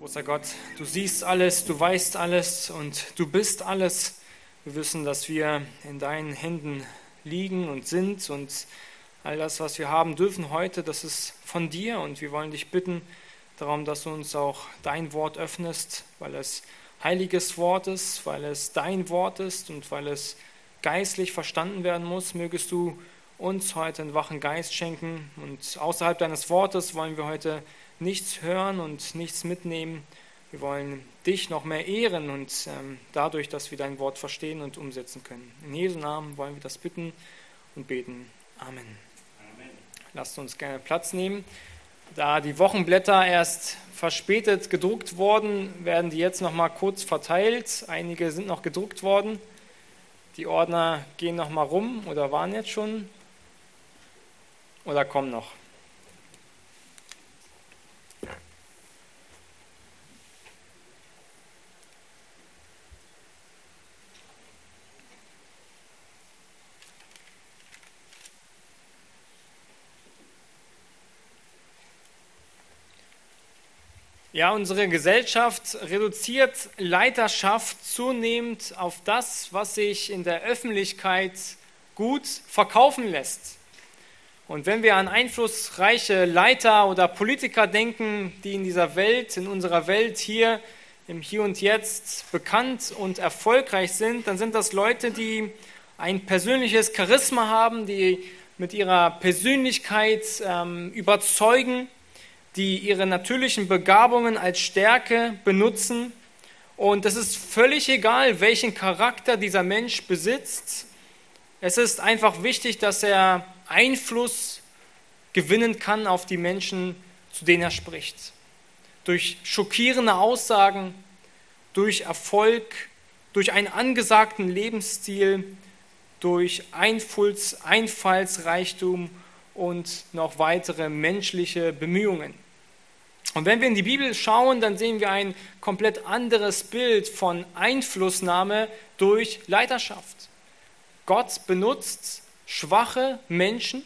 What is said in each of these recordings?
Großer Gott, du siehst alles, du weißt alles und du bist alles. Wir wissen, dass wir in deinen Händen liegen und sind und all das, was wir haben dürfen heute, das ist von dir und wir wollen dich bitten darum, dass du uns auch dein Wort öffnest, weil es heiliges Wort ist, weil es dein Wort ist und weil es geistlich verstanden werden muss. Mögest du uns heute einen wachen Geist schenken und außerhalb deines Wortes wollen wir heute nichts hören und nichts mitnehmen. Wir wollen dich noch mehr ehren und ähm, dadurch, dass wir dein Wort verstehen und umsetzen können. In Jesu Namen wollen wir das bitten und beten. Amen. Amen. Lasst uns gerne Platz nehmen. Da die Wochenblätter erst verspätet gedruckt wurden, werden die jetzt noch mal kurz verteilt. Einige sind noch gedruckt worden. Die Ordner gehen noch mal rum oder waren jetzt schon oder kommen noch. Ja, unsere Gesellschaft reduziert Leiterschaft zunehmend auf das, was sich in der Öffentlichkeit gut verkaufen lässt. Und wenn wir an einflussreiche Leiter oder Politiker denken, die in dieser Welt, in unserer Welt hier im Hier und Jetzt bekannt und erfolgreich sind, dann sind das Leute, die ein persönliches Charisma haben, die mit ihrer Persönlichkeit ähm, überzeugen die ihre natürlichen Begabungen als Stärke benutzen. Und es ist völlig egal, welchen Charakter dieser Mensch besitzt. Es ist einfach wichtig, dass er Einfluss gewinnen kann auf die Menschen, zu denen er spricht. Durch schockierende Aussagen, durch Erfolg, durch einen angesagten Lebensstil, durch Einfalls, Einfallsreichtum und noch weitere menschliche Bemühungen. Und wenn wir in die Bibel schauen, dann sehen wir ein komplett anderes Bild von Einflussnahme durch Leiterschaft. Gott benutzt schwache Menschen,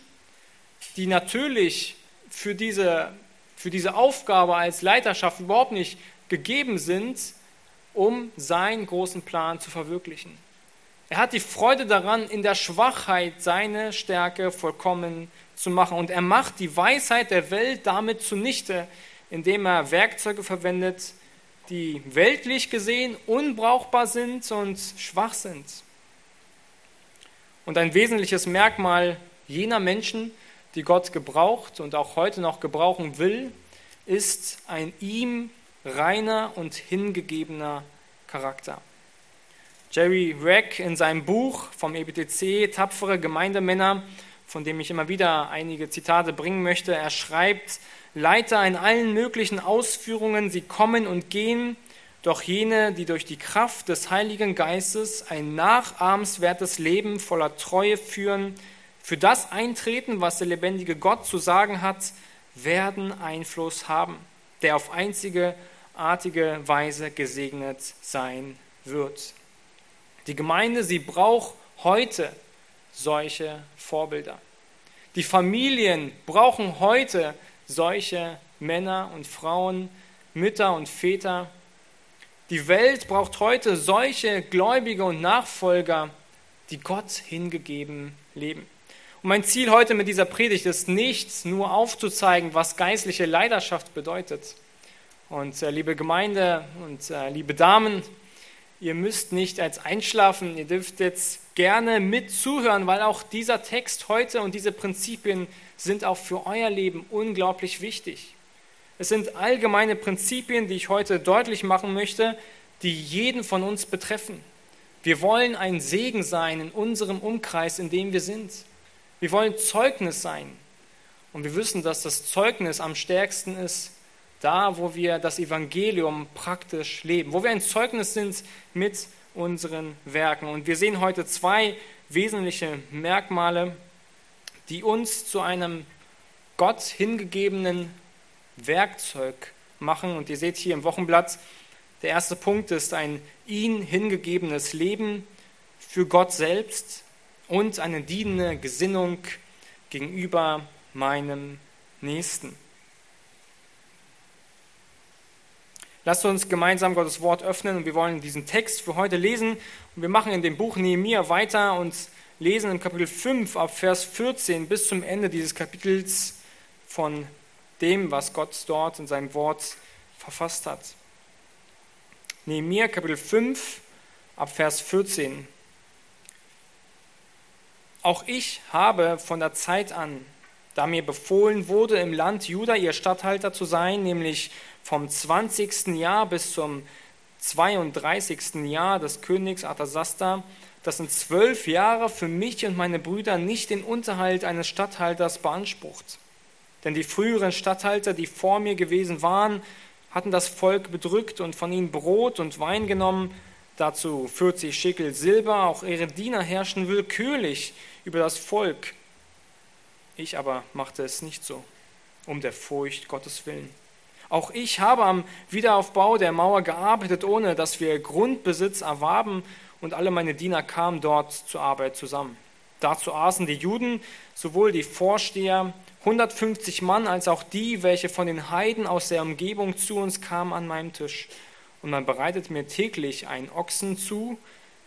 die natürlich für diese, für diese Aufgabe als Leiterschaft überhaupt nicht gegeben sind, um seinen großen Plan zu verwirklichen. Er hat die Freude daran, in der Schwachheit seine Stärke vollkommen zu machen. Und er macht die Weisheit der Welt damit zunichte, indem er Werkzeuge verwendet, die weltlich gesehen unbrauchbar sind und schwach sind. Und ein wesentliches Merkmal jener Menschen, die Gott gebraucht und auch heute noch gebrauchen will, ist ein ihm reiner und hingegebener Charakter. Jerry Reck in seinem Buch vom EBTC Tapfere Gemeindemänner, von dem ich immer wieder einige Zitate bringen möchte, er schreibt, Leiter in allen möglichen Ausführungen, sie kommen und gehen, doch jene, die durch die Kraft des Heiligen Geistes ein nachahmenswertes Leben voller Treue führen, für das eintreten, was der lebendige Gott zu sagen hat, werden Einfluss haben, der auf einzige artige Weise gesegnet sein wird. Die Gemeinde, sie braucht heute solche Vorbilder. Die Familien brauchen heute solche Männer und Frauen, Mütter und Väter. Die Welt braucht heute solche Gläubige und Nachfolger, die Gott hingegeben leben. Und mein Ziel heute mit dieser Predigt ist nicht nur aufzuzeigen, was geistliche Leidenschaft bedeutet. Und äh, liebe Gemeinde und äh, liebe Damen, ihr müsst nicht als einschlafen, ihr dürft jetzt gerne mit zuhören, weil auch dieser Text heute und diese Prinzipien sind auch für euer Leben unglaublich wichtig. Es sind allgemeine Prinzipien, die ich heute deutlich machen möchte, die jeden von uns betreffen. Wir wollen ein Segen sein in unserem Umkreis, in dem wir sind. Wir wollen Zeugnis sein. Und wir wissen, dass das Zeugnis am stärksten ist, da, wo wir das Evangelium praktisch leben, wo wir ein Zeugnis sind mit unseren Werken. Und wir sehen heute zwei wesentliche Merkmale, die uns zu einem Gott hingegebenen Werkzeug machen. Und ihr seht hier im Wochenblatt, der erste Punkt ist ein ihn hingegebenes Leben für Gott selbst und eine dienende Gesinnung gegenüber meinem Nächsten. Lasst uns gemeinsam Gottes Wort öffnen und wir wollen diesen Text für heute lesen. Und wir machen in dem Buch Nehemiah weiter und lesen im Kapitel 5 ab Vers 14 bis zum Ende dieses Kapitels von dem, was Gott dort in seinem Wort verfasst hat. Nehemiah Kapitel 5 ab Vers 14. Auch ich habe von der Zeit an, da mir befohlen wurde, im Land Juda ihr Statthalter zu sein, nämlich vom 20. Jahr bis zum 32. Jahr des Königs Arthasasta, das sind zwölf Jahre für mich und meine Brüder nicht den Unterhalt eines Statthalters beansprucht. Denn die früheren Statthalter, die vor mir gewesen waren, hatten das Volk bedrückt und von ihnen Brot und Wein genommen, dazu 40 Schickel Silber, auch ihre Diener herrschen willkürlich über das Volk. Ich aber machte es nicht so, um der Furcht Gottes willen. Auch ich habe am Wiederaufbau der Mauer gearbeitet, ohne dass wir Grundbesitz erwarben, und alle meine Diener kamen dort zur Arbeit zusammen. Dazu aßen die Juden, sowohl die Vorsteher, 150 Mann, als auch die, welche von den Heiden aus der Umgebung zu uns kamen an meinem Tisch. Und man bereitet mir täglich einen Ochsen zu,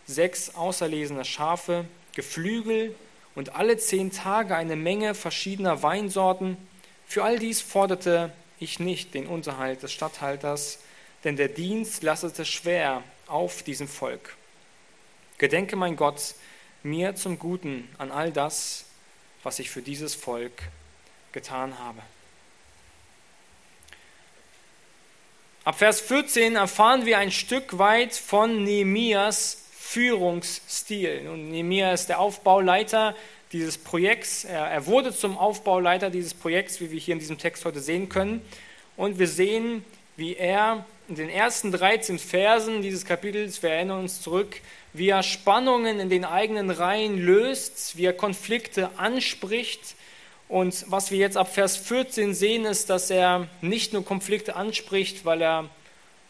sechs auserlesene Schafe, Geflügel und alle zehn Tage eine Menge verschiedener Weinsorten. Für all dies forderte ich nicht den Unterhalt des Statthalters, denn der Dienst lastete schwer auf diesem Volk. Gedenke, mein Gott, mir zum Guten an all das, was ich für dieses Volk getan habe. Ab Vers 14 erfahren wir ein Stück weit von Nehemias Führungsstil. Nun, Nehemia ist der Aufbauleiter dieses Projekts. Er, wurde zum Aufbauleiter dieses Projekts, wie wir hier in diesem Text heute sehen können. Und wir sehen, wie er in den ersten 13 Versen dieses Kapitels, wir erinnern uns zurück, wie er Spannungen in den eigenen Reihen löst, wie er Konflikte anspricht. Und was wir jetzt ab Vers 14 sehen, ist, dass er nicht nur Konflikte anspricht, weil er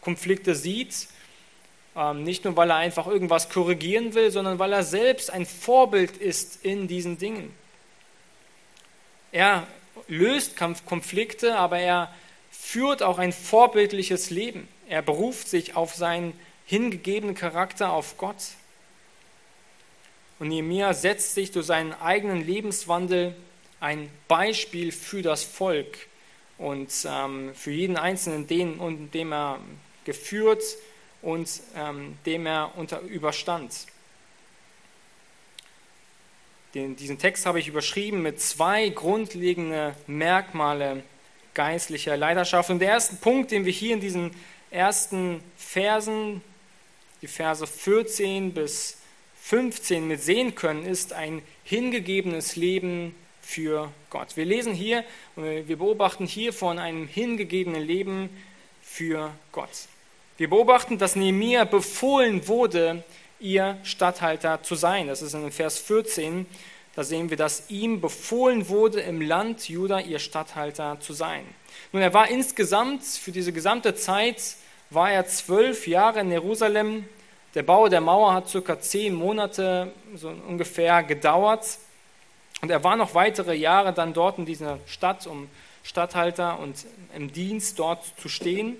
Konflikte sieht, nicht nur, weil er einfach irgendwas korrigieren will, sondern weil er selbst ein Vorbild ist in diesen Dingen. Er löst Konflikte, aber er führt auch ein vorbildliches Leben. Er beruft sich auf seinen hingegebenen Charakter, auf Gott. Und Nehemiah setzt sich durch seinen eigenen Lebenswandel ein Beispiel für das Volk und ähm, für jeden Einzelnen, den, dem er geführt und ähm, dem er unter, überstand. Den, diesen Text habe ich überschrieben mit zwei grundlegenden Merkmale geistlicher Leiterschaft. Und der erste Punkt, den wir hier in diesen ersten Versen, die Verse 14 bis 15 mit sehen können, ist ein hingegebenes Leben für Gott. Wir lesen hier und wir beobachten hier von einem hingegebenen Leben für Gott. Wir beobachten, dass Nehemiah befohlen wurde, ihr Statthalter zu sein. Das ist in Vers 14. Da sehen wir, dass ihm befohlen wurde, im Land Juda ihr Statthalter zu sein. Nun, er war insgesamt, für diese gesamte Zeit, war er zwölf Jahre in Jerusalem. Der Bau der Mauer hat circa zehn Monate so ungefähr gedauert. Und er war noch weitere Jahre dann dort in dieser Stadt, um Statthalter und im Dienst dort zu stehen.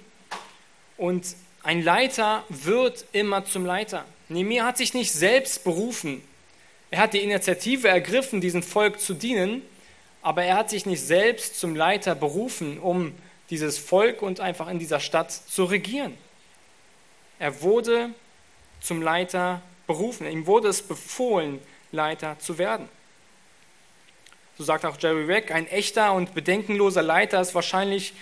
Und ein Leiter wird immer zum Leiter. Nehemiah hat sich nicht selbst berufen. Er hat die Initiative ergriffen, diesem Volk zu dienen, aber er hat sich nicht selbst zum Leiter berufen, um dieses Volk und einfach in dieser Stadt zu regieren. Er wurde zum Leiter berufen. Ihm wurde es befohlen, Leiter zu werden. So sagt auch Jerry Weck, ein echter und bedenkenloser Leiter ist wahrscheinlich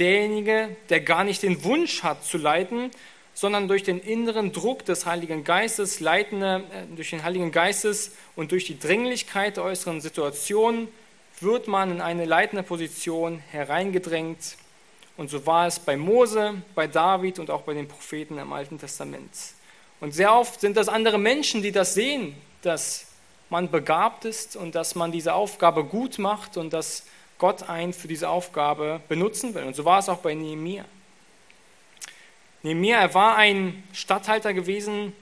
derjenige, der gar nicht den Wunsch hat zu leiten, sondern durch den inneren Druck des Heiligen Geistes, leitende, äh, durch den Heiligen Geistes und durch die Dringlichkeit der äußeren Situation wird man in eine leitende Position hereingedrängt. Und so war es bei Mose, bei David und auch bei den Propheten im Alten Testament. Und sehr oft sind das andere Menschen, die das sehen, dass man begabt ist und dass man diese Aufgabe gut macht und dass Gott einen für diese Aufgabe benutzen will. Und so war es auch bei Nehemiah. Nehemiah, er war ein Statthalter gewesen,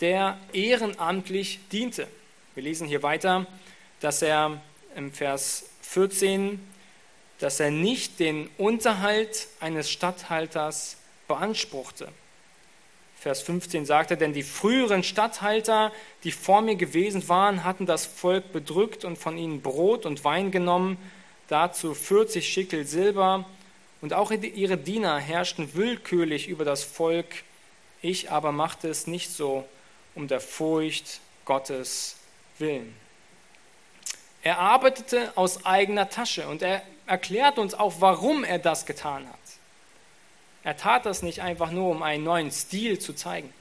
der ehrenamtlich diente. Wir lesen hier weiter, dass er im Vers 14, dass er nicht den Unterhalt eines Statthalters beanspruchte. Vers 15 sagte, denn die früheren Statthalter, die vor mir gewesen waren, hatten das Volk bedrückt und von ihnen Brot und Wein genommen, dazu 40 Schickel Silber, und auch ihre Diener herrschten willkürlich über das Volk, ich aber machte es nicht so um der Furcht Gottes willen. Er arbeitete aus eigener Tasche und er erklärt uns auch, warum er das getan hat. Er tat das nicht einfach nur, um einen neuen Stil zu zeigen,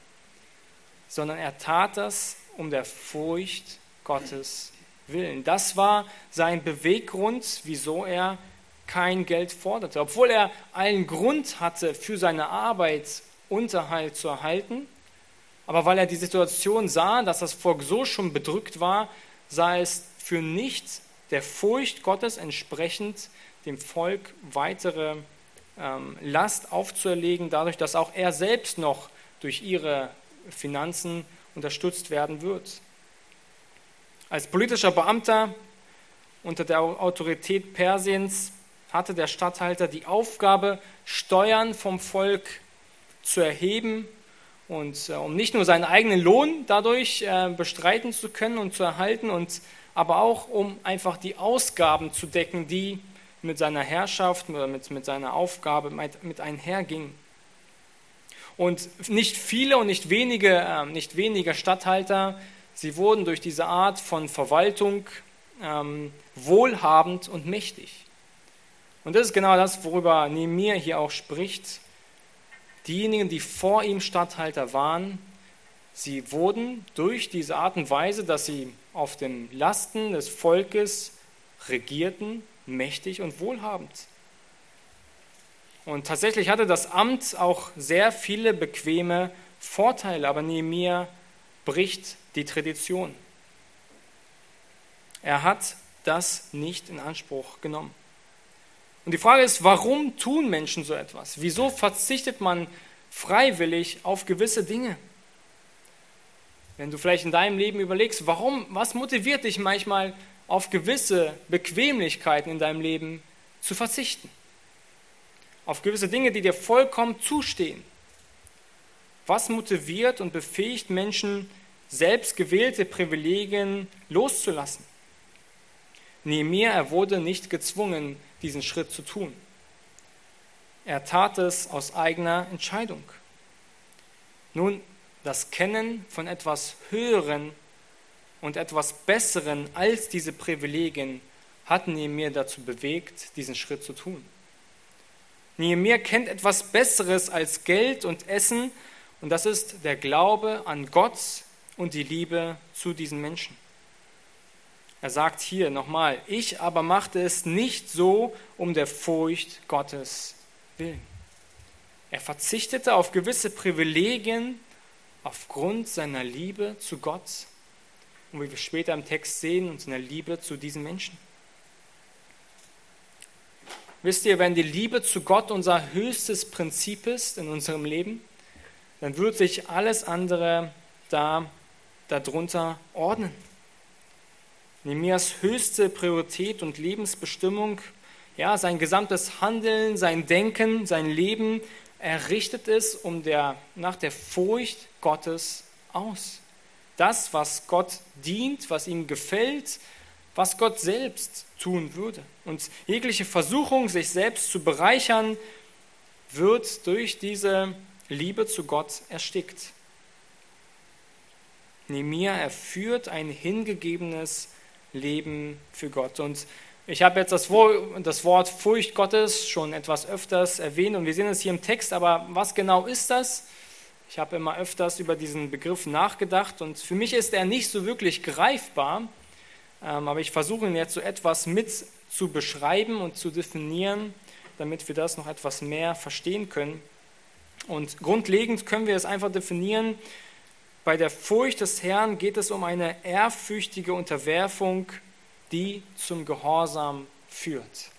sondern er tat das um der Furcht Gottes willen. Das war sein Beweggrund, wieso er kein Geld forderte. Obwohl er allen Grund hatte, für seine Arbeit Unterhalt zu erhalten, aber weil er die Situation sah, dass das Volk so schon bedrückt war, sah es für nichts der Furcht Gottes entsprechend, dem Volk weitere ähm, Last aufzuerlegen, dadurch, dass auch er selbst noch durch ihre Finanzen unterstützt werden wird. Als politischer Beamter unter der Autorität Persiens hatte der Statthalter die Aufgabe, Steuern vom Volk zu erheben und äh, um nicht nur seinen eigenen Lohn dadurch äh, bestreiten zu können und zu erhalten, und aber auch um einfach die Ausgaben zu decken, die mit seiner Herrschaft oder mit, mit seiner Aufgabe mit, mit einherging. Und nicht viele und nicht wenige, äh, nicht weniger Statthalter, sie wurden durch diese Art von Verwaltung ähm, wohlhabend und mächtig. Und das ist genau das, worüber Nehemiah hier auch spricht. Diejenigen, die vor ihm Statthalter waren, sie wurden durch diese Art und Weise, dass sie auf den Lasten des Volkes regierten, mächtig und wohlhabend. Und tatsächlich hatte das Amt auch sehr viele bequeme Vorteile, aber Nehemiah bricht die Tradition. Er hat das nicht in Anspruch genommen. Und die Frage ist, warum tun Menschen so etwas? Wieso verzichtet man freiwillig auf gewisse Dinge? Wenn du vielleicht in deinem Leben überlegst, warum, was motiviert dich manchmal auf gewisse Bequemlichkeiten in deinem Leben zu verzichten? Auf gewisse Dinge, die dir vollkommen zustehen? Was motiviert und befähigt Menschen, selbst gewählte Privilegien loszulassen? Nehemiah, er wurde nicht gezwungen, diesen Schritt zu tun. Er tat es aus eigener Entscheidung. Nun, das Kennen von etwas Höheren und etwas Besseren als diese Privilegien hat Nehemiah dazu bewegt, diesen Schritt zu tun. Nehemiah kennt etwas Besseres als Geld und Essen und das ist der Glaube an Gott und die Liebe zu diesen Menschen. Er sagt hier nochmal, ich aber machte es nicht so um der Furcht Gottes willen. Er verzichtete auf gewisse Privilegien aufgrund seiner Liebe zu Gott und wie wir später im Text sehen, und seiner Liebe zu diesen Menschen. Wisst ihr, wenn die Liebe zu Gott unser höchstes Prinzip ist in unserem Leben, dann wird sich alles andere da darunter ordnen. Nehemias höchste Priorität und Lebensbestimmung, ja, sein gesamtes Handeln, sein Denken, sein Leben, er richtet es um der, nach der Furcht Gottes aus. Das, was Gott dient, was ihm gefällt, was Gott selbst tun würde. Und jegliche Versuchung, sich selbst zu bereichern, wird durch diese Liebe zu Gott erstickt. Nehemiah, er führt ein hingegebenes Leben für Gott. Und ich habe jetzt das Wort Furcht Gottes schon etwas öfters erwähnt und wir sehen es hier im Text, aber was genau ist das? Ich habe immer öfters über diesen Begriff nachgedacht und für mich ist er nicht so wirklich greifbar, ähm, aber ich versuche ihn jetzt so etwas mit zu beschreiben und zu definieren, damit wir das noch etwas mehr verstehen können. Und grundlegend können wir es einfach definieren bei der Furcht des Herrn geht es um eine ehrfürchtige Unterwerfung, die zum Gehorsam führt.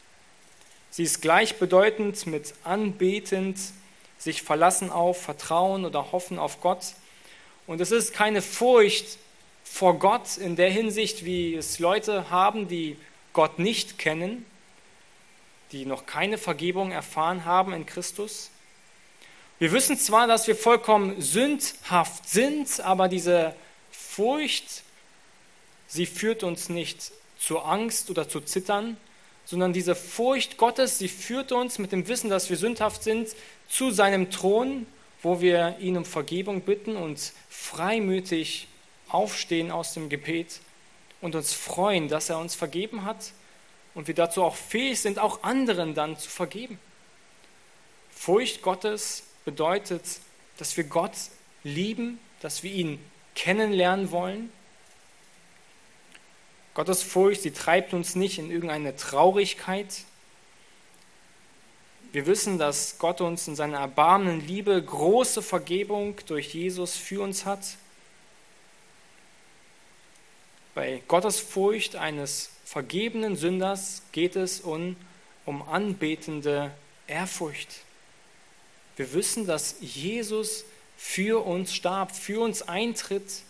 Sie ist gleichbedeutend mit anbetend, sich verlassen auf, vertrauen oder hoffen auf Gott. Und es ist keine Furcht vor Gott in der Hinsicht, wie es Leute haben, die Gott nicht kennen, die noch keine Vergebung erfahren haben in Christus, Wir wissen zwar, dass wir vollkommen sündhaft sind, aber diese Furcht, sie führt uns nicht zur Angst oder zu Zittern, sondern diese Furcht Gottes, sie führt uns mit dem Wissen, dass wir sündhaft sind, zu seinem Thron, wo wir ihn um Vergebung bitten und freimütig aufstehen aus dem Gebet und uns freuen, dass er uns vergeben hat und wir dazu auch fähig sind, auch anderen dann zu vergeben. Furcht Gottes bedeutet, dass wir Gott lieben, dass wir ihn kennenlernen wollen. Gottes Furcht, sie treibt uns nicht in irgendeine Traurigkeit. Wir wissen, dass Gott uns in seiner erbarmenden Liebe große Vergebung durch Jesus für uns hat. Bei Gottes Furcht eines vergebenen Sünders geht es um, um anbetende Ehrfurcht. Wir wissen, dass Jesus für uns starb, für uns eintritt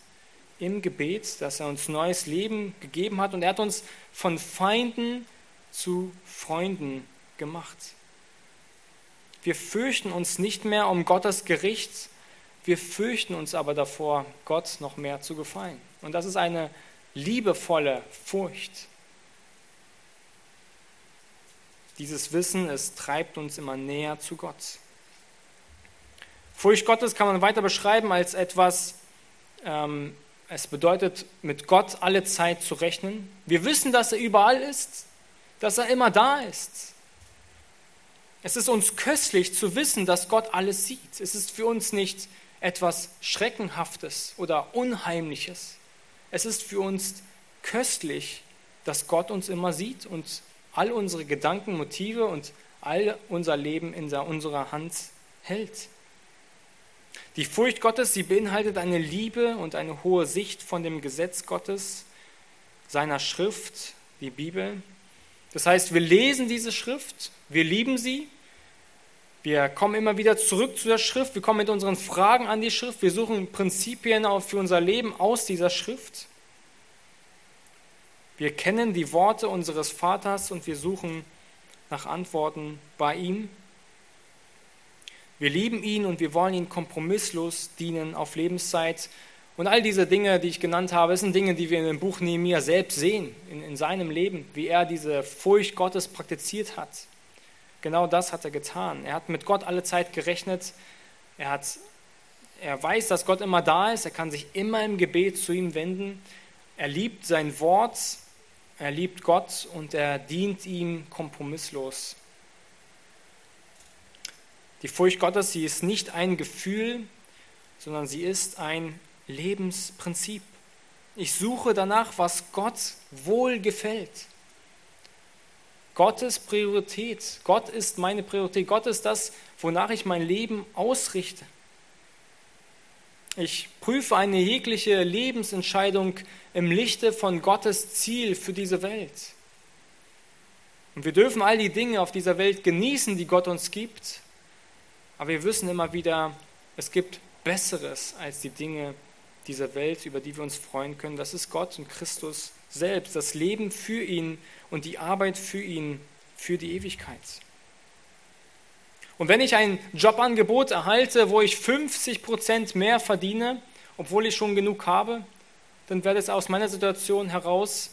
im Gebet, dass er uns neues Leben gegeben hat und er hat uns von Feinden zu Freunden gemacht. Wir fürchten uns nicht mehr um Gottes Gericht, wir fürchten uns aber davor, Gott noch mehr zu gefallen. Und das ist eine liebevolle Furcht. Dieses Wissen, es treibt uns immer näher zu Gott. Furcht Gottes kann man weiter beschreiben als etwas, ähm, es bedeutet, mit Gott alle Zeit zu rechnen. Wir wissen, dass er überall ist, dass er immer da ist. Es ist uns köstlich zu wissen, dass Gott alles sieht. Es ist für uns nicht etwas Schreckenhaftes oder Unheimliches. Es ist für uns köstlich, dass Gott uns immer sieht und all unsere Gedanken, Motive und all unser Leben in unserer Hand hält. Die Furcht Gottes, sie beinhaltet eine Liebe und eine hohe Sicht von dem Gesetz Gottes, seiner Schrift, die Bibel. Das heißt, wir lesen diese Schrift, wir lieben sie, wir kommen immer wieder zurück zu der Schrift, wir kommen mit unseren Fragen an die Schrift, wir suchen Prinzipien für unser Leben aus dieser Schrift. Wir kennen die Worte unseres Vaters und wir suchen nach Antworten bei ihm. Wir lieben ihn und wir wollen ihm kompromisslos dienen auf Lebenszeit. Und all diese Dinge, die ich genannt habe, sind Dinge, die wir in dem Buch Nehemiah selbst sehen, in, in seinem Leben, wie er diese Furcht Gottes praktiziert hat. Genau das hat er getan. Er hat mit Gott alle Zeit gerechnet. Er, hat, er weiß, dass Gott immer da ist. Er kann sich immer im Gebet zu ihm wenden. Er liebt sein Wort. Er liebt Gott und er dient ihm kompromisslos. Die Furcht Gottes, sie ist nicht ein Gefühl, sondern sie ist ein Lebensprinzip. Ich suche danach, was Gott wohl gefällt. Gottes Priorität. Gott ist meine Priorität. Gott ist das, wonach ich mein Leben ausrichte. Ich prüfe eine jegliche Lebensentscheidung im Lichte von Gottes Ziel für diese Welt. Und wir dürfen all die Dinge auf dieser Welt genießen, die Gott uns gibt, aber wir wissen immer wieder, es gibt Besseres als die Dinge dieser Welt, über die wir uns freuen können. Das ist Gott und Christus selbst, das Leben für ihn und die Arbeit für ihn, für die Ewigkeit. Und wenn ich ein Jobangebot erhalte, wo ich 50 Prozent mehr verdiene, obwohl ich schon genug habe, dann wäre es aus meiner Situation heraus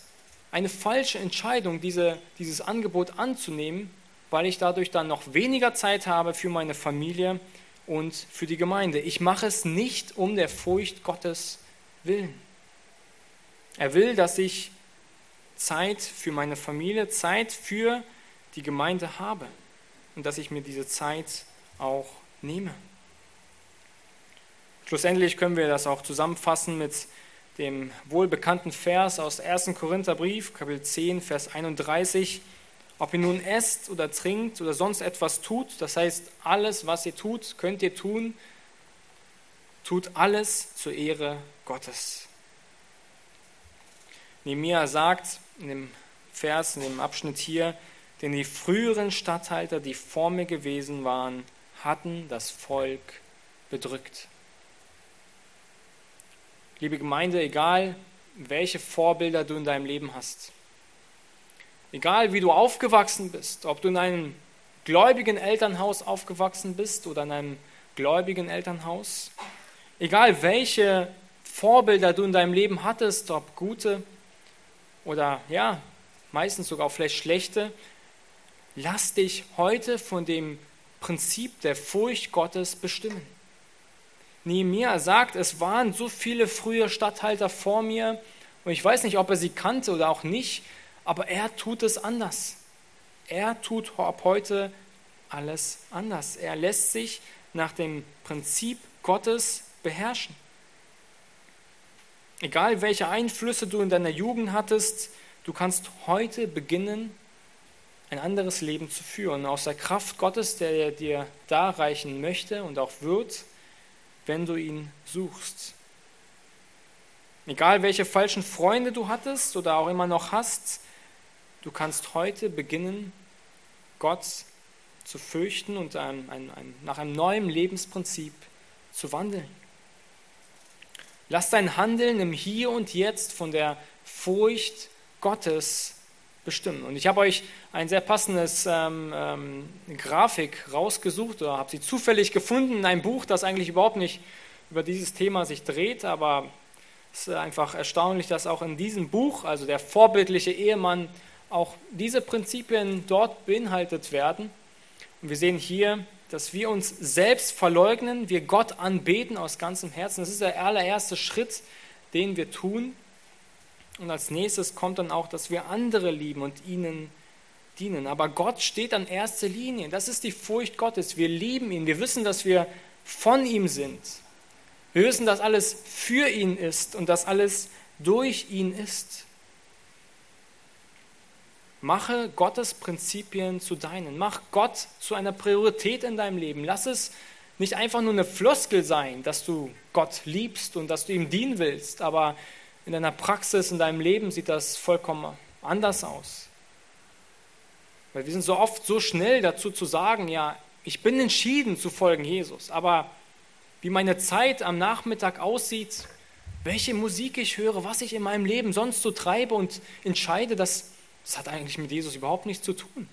eine falsche Entscheidung, diese, dieses Angebot anzunehmen, weil ich dadurch dann noch weniger Zeit habe für meine Familie und für die Gemeinde. Ich mache es nicht um der Furcht Gottes willen. Er will, dass ich Zeit für meine Familie, Zeit für die Gemeinde habe und dass ich mir diese Zeit auch nehme. Schlussendlich können wir das auch zusammenfassen mit dem wohlbekannten Vers aus 1. Korintherbrief, Kapitel 10, Vers 31. Ob ihr nun esst oder trinkt oder sonst etwas tut, das heißt, alles, was ihr tut, könnt ihr tun, tut alles zur Ehre Gottes. Nehemiah sagt in dem Vers, in dem Abschnitt hier, denn die früheren Statthalter, die vor mir gewesen waren, hatten das Volk bedrückt. Liebe Gemeinde, egal welche Vorbilder du in deinem Leben hast, Egal wie du aufgewachsen bist, ob du in einem gläubigen Elternhaus aufgewachsen bist oder in einem gläubigen Elternhaus, egal welche Vorbilder du in deinem Leben hattest, ob gute oder ja, meistens sogar vielleicht schlechte, lass dich heute von dem Prinzip der Furcht Gottes bestimmen. Nehemiah sagt, es waren so viele frühe Statthalter vor mir und ich weiß nicht, ob er sie kannte oder auch nicht, aber er tut es anders. Er tut ab heute alles anders. Er lässt sich nach dem Prinzip Gottes beherrschen. Egal welche Einflüsse du in deiner Jugend hattest, du kannst heute beginnen, ein anderes Leben zu führen, aus der Kraft Gottes, der dir da reichen möchte und auch wird, wenn du ihn suchst. Egal welche falschen Freunde du hattest oder auch immer noch hast, du kannst heute beginnen, Gott zu fürchten und ein, ein, ein, nach einem neuen Lebensprinzip zu wandeln. Lass dein Handeln im Hier und Jetzt von der Furcht Gottes bestimmen. Und ich habe euch ein sehr passendes ähm, ähm, Grafik rausgesucht oder habe sie zufällig gefunden in einem Buch, das eigentlich überhaupt nicht über dieses Thema sich dreht, aber es ist einfach erstaunlich, dass auch in diesem Buch, also der vorbildliche Ehemann, auch diese Prinzipien dort beinhaltet werden. Und wir sehen hier, dass wir uns selbst verleugnen, wir Gott anbeten aus ganzem Herzen. Das ist der allererste Schritt, den wir tun. Und als nächstes kommt dann auch, dass wir andere lieben und ihnen dienen. Aber Gott steht an erster Linie. Das ist die Furcht Gottes. Wir lieben ihn. Wir wissen, dass wir von ihm sind. Wir wissen, dass alles für ihn ist und dass alles durch ihn ist. Mache Gottes Prinzipien zu deinen. Mach Gott zu einer Priorität in deinem Leben. Lass es nicht einfach nur eine Floskel sein, dass du Gott liebst und dass du ihm dienen willst, aber in deiner Praxis, in deinem Leben sieht das vollkommen anders aus. Weil wir sind so oft so schnell dazu zu sagen, ja, ich bin entschieden zu folgen Jesus, aber wie meine Zeit am Nachmittag aussieht, welche Musik ich höre, was ich in meinem Leben sonst so treibe und entscheide, das, das hat eigentlich mit Jesus überhaupt nichts zu tun.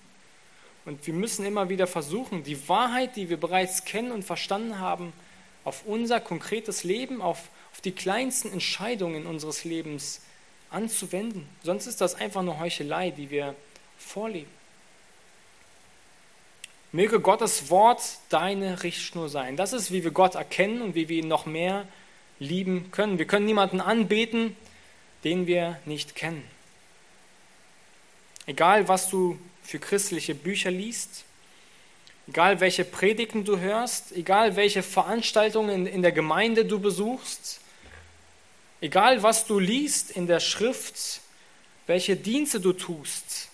Und wir müssen immer wieder versuchen, die Wahrheit, die wir bereits kennen und verstanden haben, auf unser konkretes Leben, auf auf die kleinsten Entscheidungen unseres Lebens anzuwenden. Sonst ist das einfach nur Heuchelei, die wir vorleben. Möge Gottes Wort deine Richtschnur sein. Das ist, wie wir Gott erkennen und wie wir ihn noch mehr lieben können. Wir können niemanden anbeten, den wir nicht kennen. Egal, was du für christliche Bücher liest, egal welche Predigten du hörst, egal welche Veranstaltungen in der Gemeinde du besuchst, Egal was du liest in der Schrift, welche Dienste du tust,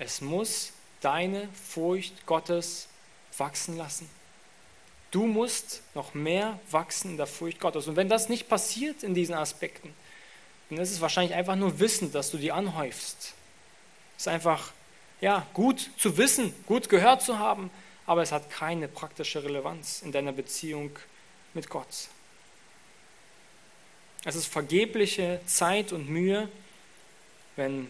es muss deine Furcht Gottes wachsen lassen. Du musst noch mehr wachsen in der Furcht Gottes. Und wenn das nicht passiert in diesen Aspekten, dann ist es wahrscheinlich einfach nur Wissen, dass du die anhäufst. Es ist einfach ja, gut zu wissen, gut gehört zu haben, aber es hat keine praktische Relevanz in deiner Beziehung mit Gott. Es ist vergebliche Zeit und Mühe, wenn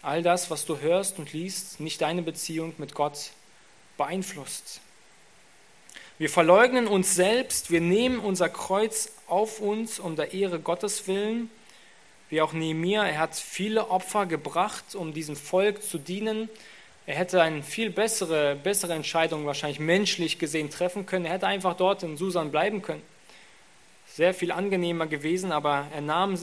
all das, was du hörst und liest, nicht deine Beziehung mit Gott beeinflusst. Wir verleugnen uns selbst, wir nehmen unser Kreuz auf uns um der Ehre Gottes willen. Wie auch Nehemiah, er hat viele Opfer gebracht, um diesem Volk zu dienen. Er hätte eine viel bessere, bessere Entscheidung wahrscheinlich menschlich gesehen treffen können. Er hätte einfach dort in Susan bleiben können sehr viel angenehmer gewesen, aber er nahm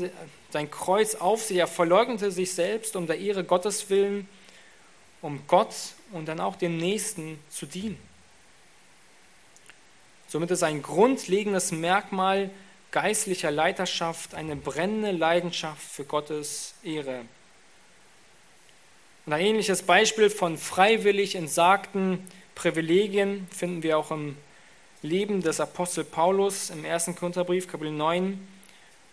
sein Kreuz auf sich, er verleugnete sich selbst um der Ehre Gottes willen, um Gott und dann auch dem Nächsten zu dienen. Somit ist ein grundlegendes Merkmal geistlicher Leiterschaft eine brennende Leidenschaft für Gottes Ehre. Und ein ähnliches Beispiel von freiwillig entsagten Privilegien finden wir auch im Leben des Apostel Paulus im 1. Korintherbrief, Kapitel 9,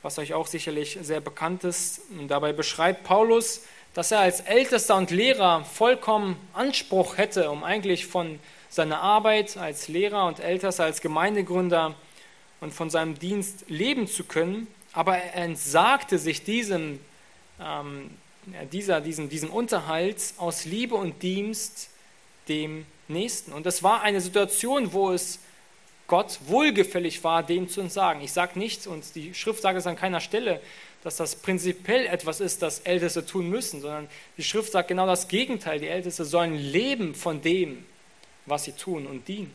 was euch auch sicherlich sehr bekannt ist. Und dabei beschreibt Paulus, dass er als Ältester und Lehrer vollkommen Anspruch hätte, um eigentlich von seiner Arbeit als Lehrer und Ältester, als Gemeindegründer und von seinem Dienst leben zu können. Aber er entsagte sich diesem, ähm, dieser, diesem, diesem Unterhalt aus Liebe und Dienst dem Nächsten. Und das war eine Situation, wo es Gott wohlgefällig war, dem zu entsagen. Ich sage nicht, und die Schrift sagt es an keiner Stelle, dass das prinzipiell etwas ist, das Älteste tun müssen, sondern die Schrift sagt genau das Gegenteil. Die Älteste sollen leben von dem, was sie tun und dienen.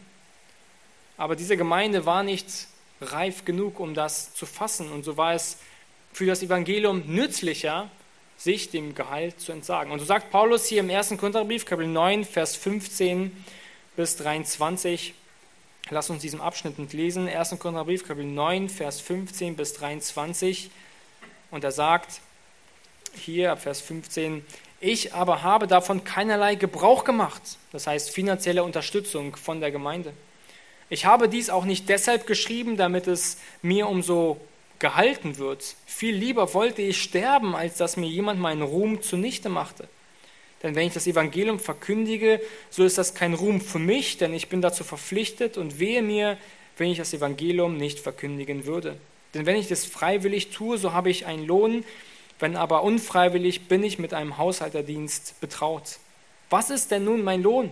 Aber diese Gemeinde war nicht reif genug, um das zu fassen. Und so war es für das Evangelium nützlicher, sich dem Gehalt zu entsagen. Und so sagt Paulus hier im 1. Korintherbrief, Kapitel 9, Vers 15 bis 23, Lass uns diesen Abschnitt lesen. 1. Korintherbrief, Kapitel 9, Vers 15 bis 23. Und er sagt hier ab Vers 15, ich aber habe davon keinerlei Gebrauch gemacht, das heißt finanzielle Unterstützung von der Gemeinde. Ich habe dies auch nicht deshalb geschrieben, damit es mir umso gehalten wird. Viel lieber wollte ich sterben, als dass mir jemand meinen Ruhm zunichte machte. Denn wenn ich das Evangelium verkündige, so ist das kein Ruhm für mich, denn ich bin dazu verpflichtet und wehe mir, wenn ich das Evangelium nicht verkündigen würde. Denn wenn ich das freiwillig tue, so habe ich einen Lohn, wenn aber unfreiwillig bin ich mit einem Haushalterdienst betraut. Was ist denn nun mein Lohn,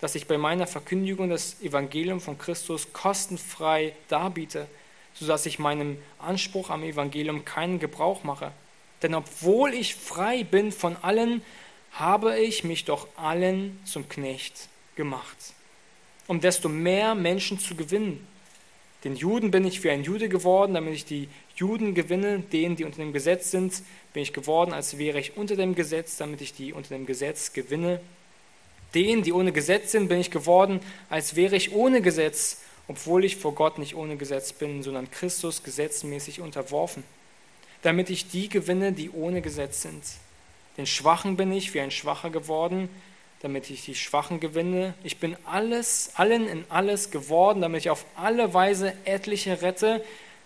dass ich bei meiner Verkündigung das Evangelium von Christus kostenfrei darbiete, sodass ich meinem Anspruch am Evangelium keinen Gebrauch mache? Denn obwohl ich frei bin von allen, habe ich mich doch allen zum Knecht gemacht, um desto mehr Menschen zu gewinnen. Den Juden bin ich wie ein Jude geworden, damit ich die Juden gewinne, denen, die unter dem Gesetz sind, bin ich geworden, als wäre ich unter dem Gesetz, damit ich die unter dem Gesetz gewinne. Denen, die ohne Gesetz sind, bin ich geworden, als wäre ich ohne Gesetz, obwohl ich vor Gott nicht ohne Gesetz bin, sondern Christus gesetzmäßig unterworfen, damit ich die gewinne, die ohne Gesetz sind. Den Schwachen bin ich wie ein Schwacher geworden, damit ich die Schwachen gewinne. Ich bin alles, allen in alles geworden, damit ich auf alle Weise etliche rette.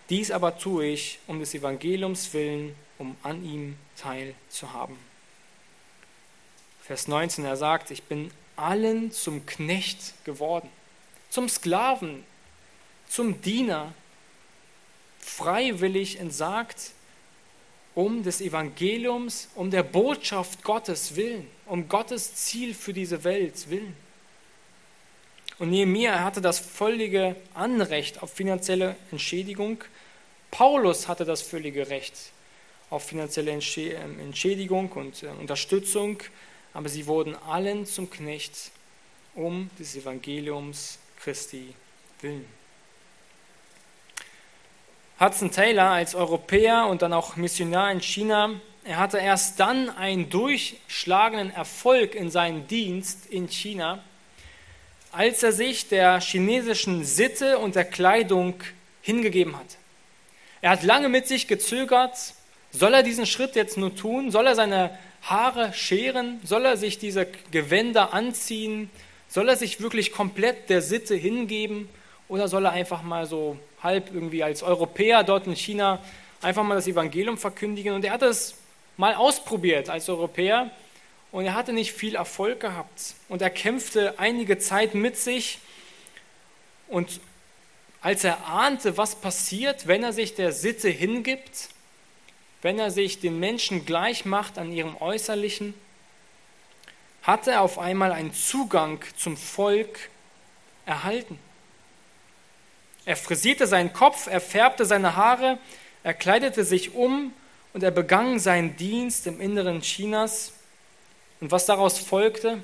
Dies aber tue ich um des Evangeliums willen, um an ihm Teil zu haben. Vers 19, er sagt, ich bin allen zum Knecht geworden, zum Sklaven, zum Diener, freiwillig entsagt um des Evangeliums, um der Botschaft Gottes willen, um Gottes Ziel für diese Welt willen. Und Nehemiah hatte das völlige Anrecht auf finanzielle Entschädigung. Paulus hatte das völlige Recht auf finanzielle ähm, Entschädigung und äh, Unterstützung, aber sie wurden allen zum Knecht um des Evangeliums Christi willen. Hudson Taylor als Europäer und dann auch Missionar in China, er hatte erst dann einen durchschlagenden Erfolg in seinem Dienst in China, als er sich der chinesischen Sitte und der Kleidung hingegeben hat. Er hat lange mit sich gezögert, soll er diesen Schritt jetzt nur tun? Soll er seine Haare scheren? Soll er sich diese Gewänder anziehen? Soll er sich wirklich komplett der Sitte hingeben? Oder soll er einfach mal so halb irgendwie als Europäer dort in China einfach mal das Evangelium verkündigen. Und er hat es mal ausprobiert als Europäer und er hatte nicht viel Erfolg gehabt. Und er kämpfte einige Zeit mit sich und als er ahnte, was passiert, wenn er sich der Sitte hingibt, wenn er sich den Menschen gleich macht an ihrem Äußerlichen, hatte er auf einmal einen Zugang zum Volk erhalten. Er frisierte seinen Kopf, er färbte seine Haare, er kleidete sich um und er begann seinen Dienst im Inneren Chinas. Und was daraus folgte,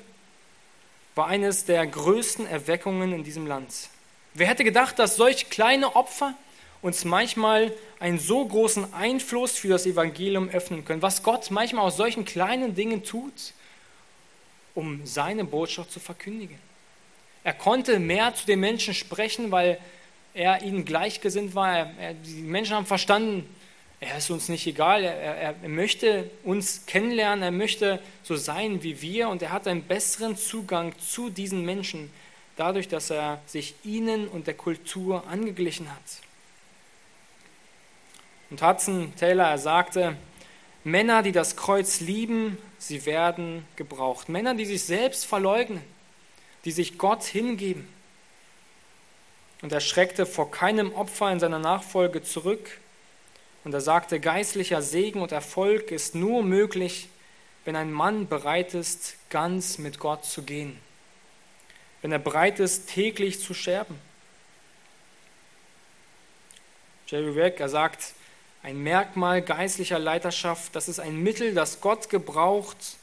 war eines der größten Erweckungen in diesem Land. Wer hätte gedacht, dass solch kleine Opfer uns manchmal einen so großen Einfluss für das Evangelium öffnen können, was Gott manchmal aus solchen kleinen Dingen tut, um seine Botschaft zu verkündigen. Er konnte mehr zu den Menschen sprechen, weil er ihnen gleichgesinnt war. Er, die Menschen haben verstanden, er ist uns nicht egal, er, er, er möchte uns kennenlernen, er möchte so sein wie wir und er hat einen besseren Zugang zu diesen Menschen, dadurch, dass er sich ihnen und der Kultur angeglichen hat. Und Hudson Taylor, er sagte, Männer, die das Kreuz lieben, sie werden gebraucht. Männer, die sich selbst verleugnen, die sich Gott hingeben und er schreckte vor keinem Opfer in seiner Nachfolge zurück. Und er sagte, geistlicher Segen und Erfolg ist nur möglich, wenn ein Mann bereit ist, ganz mit Gott zu gehen. Wenn er bereit ist, täglich zu sterben. Jerry Weck, er sagt, ein Merkmal geistlicher Leiterschaft, das ist ein Mittel, das Gott gebraucht,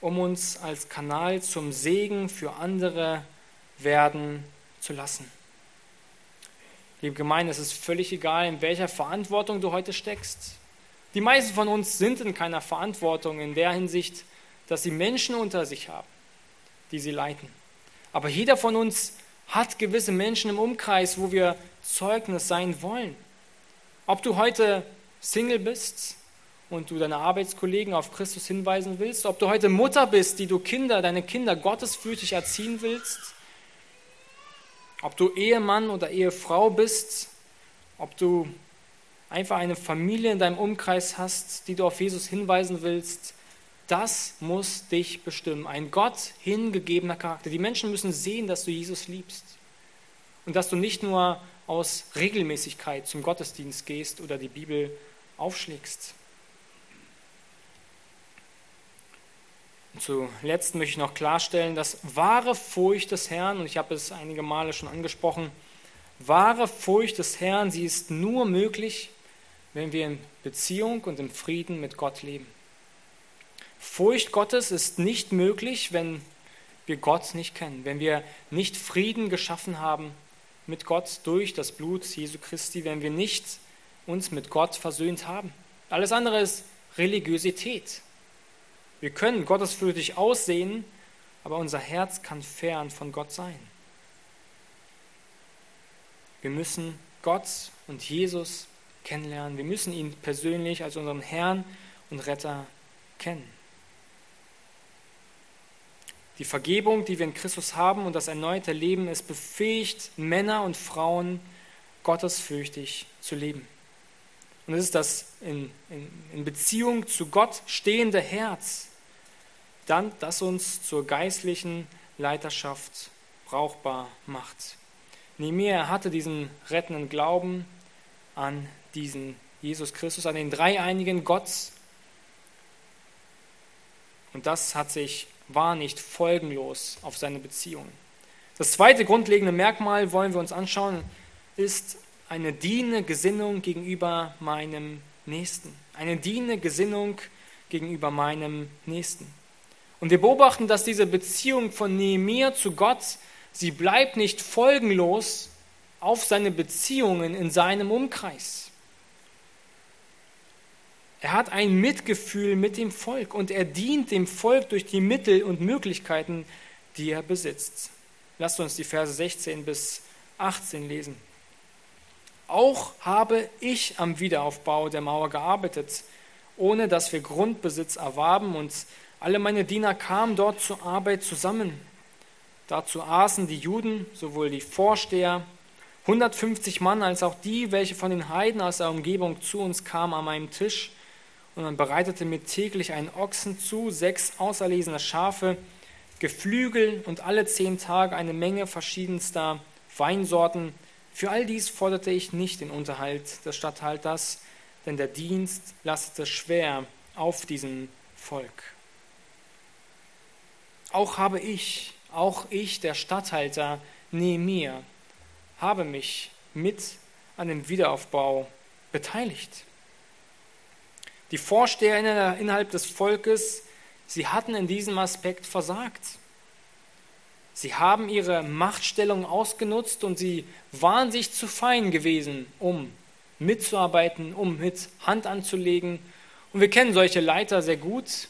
um uns als Kanal zum Segen für andere werden zu lassen. Liebe Gemeinde, es ist völlig egal, in welcher Verantwortung du heute steckst. Die meisten von uns sind in keiner Verantwortung in der Hinsicht, dass sie Menschen unter sich haben, die sie leiten. Aber jeder von uns hat gewisse Menschen im Umkreis, wo wir Zeugnis sein wollen. Ob du heute Single bist und du deine Arbeitskollegen auf Christus hinweisen willst, ob du heute Mutter bist, die du Kinder, deine Kinder gottesfürchtig erziehen willst, ob du Ehemann oder Ehefrau bist, ob du einfach eine Familie in deinem Umkreis hast, die du auf Jesus hinweisen willst, das muss dich bestimmen. Ein Gott hingegebener Charakter. Die Menschen müssen sehen, dass du Jesus liebst und dass du nicht nur aus Regelmäßigkeit zum Gottesdienst gehst oder die Bibel aufschlägst. Und zuletzt möchte ich noch klarstellen, dass wahre Furcht des Herrn, und ich habe es einige Male schon angesprochen, wahre Furcht des Herrn, sie ist nur möglich, wenn wir in Beziehung und im Frieden mit Gott leben. Furcht Gottes ist nicht möglich, wenn wir Gott nicht kennen, wenn wir nicht Frieden geschaffen haben mit Gott durch das Blut Jesu Christi, wenn wir nicht uns mit Gott versöhnt haben. Alles andere ist Religiosität. Wir können gottesfürchtig aussehen, aber unser Herz kann fern von Gott sein. Wir müssen Gott und Jesus kennenlernen. Wir müssen ihn persönlich als unseren Herrn und Retter kennen. Die Vergebung, die wir in Christus haben und das erneute Leben, es befähigt Männer und Frauen, gottesfürchtig zu leben. Und es ist das in, in, in Beziehung zu Gott stehende Herz, dann das uns zur geistlichen Leiterschaft brauchbar macht. Nehemiah hatte diesen rettenden Glauben an diesen Jesus Christus, an den dreieinigen Gott. Und das hat sich, war nicht folgenlos auf seine Beziehungen. Das zweite grundlegende Merkmal wollen wir uns anschauen, ist eine dienende Gesinnung gegenüber meinem Nächsten. Eine dienende Gesinnung gegenüber meinem Nächsten. Und wir beobachten, dass diese Beziehung von Nehemiah zu Gott, sie bleibt nicht folgenlos auf seine Beziehungen in seinem Umkreis. Er hat ein Mitgefühl mit dem Volk und er dient dem Volk durch die Mittel und Möglichkeiten, die er besitzt. Lasst uns die Verse 16 bis 18 lesen. Auch habe ich am Wiederaufbau der Mauer gearbeitet, ohne dass wir Grundbesitz erwarben und alle meine Diener kamen dort zur Arbeit zusammen. Dazu aßen die Juden, sowohl die Vorsteher, 150 Mann, als auch die, welche von den Heiden aus der Umgebung zu uns kamen an meinem Tisch. Und man bereitete mir täglich einen Ochsen zu, sechs auserlesene Schafe, Geflügel und alle zehn Tage eine Menge verschiedenster Weinsorten. Für all dies forderte ich nicht den Unterhalt des Statthalters, denn der Dienst lastete schwer auf diesem Volk. Auch habe ich, auch ich, der Statthalter Nehemiah, habe mich mit an dem Wiederaufbau beteiligt. Die Vorsteher innerhalb des Volkes, sie hatten in diesem Aspekt versagt. Sie haben ihre Machtstellung ausgenutzt und sie waren sich zu fein gewesen, um mitzuarbeiten, um mit Hand anzulegen. Und wir kennen solche Leiter sehr gut,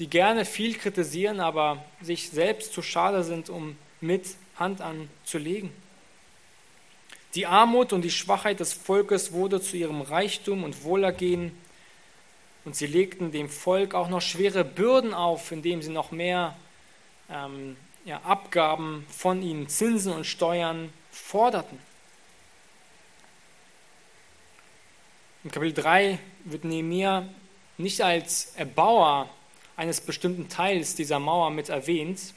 die gerne viel kritisieren, aber sich selbst zu schade sind, um mit Hand anzulegen. Die Armut und die Schwachheit des Volkes wurde zu ihrem Reichtum und Wohlergehen und sie legten dem Volk auch noch schwere Bürden auf, indem sie noch mehr ähm, ja, Abgaben von ihnen, Zinsen und Steuern forderten. Im Kapitel 3 wird Nehemiah nicht als Erbauer eines bestimmten Teils dieser Mauer mit erwähnt.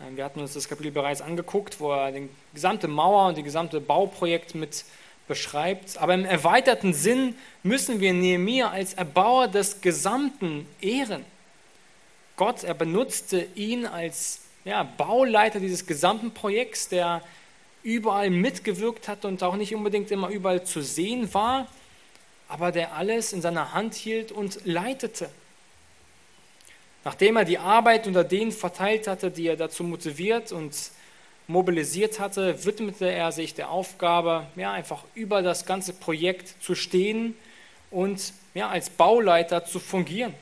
Ähm, wir hatten uns das Kapitel bereits angeguckt, wo er die gesamte Mauer und die gesamte Bauprojekt mit beschreibt. Aber im erweiterten Sinn müssen wir Nehemiah als Erbauer des Gesamten ehren. Gott, er benutzte ihn als ja, Bauleiter dieses gesamten Projekts, der überall mitgewirkt hat und auch nicht unbedingt immer überall zu sehen war, aber der alles in seiner Hand hielt und leitete. Nachdem er die Arbeit unter denen verteilt hatte, die er dazu motiviert und mobilisiert hatte, widmete er sich der Aufgabe, ja, einfach über das ganze Projekt zu stehen und ja, als Bauleiter zu fungieren.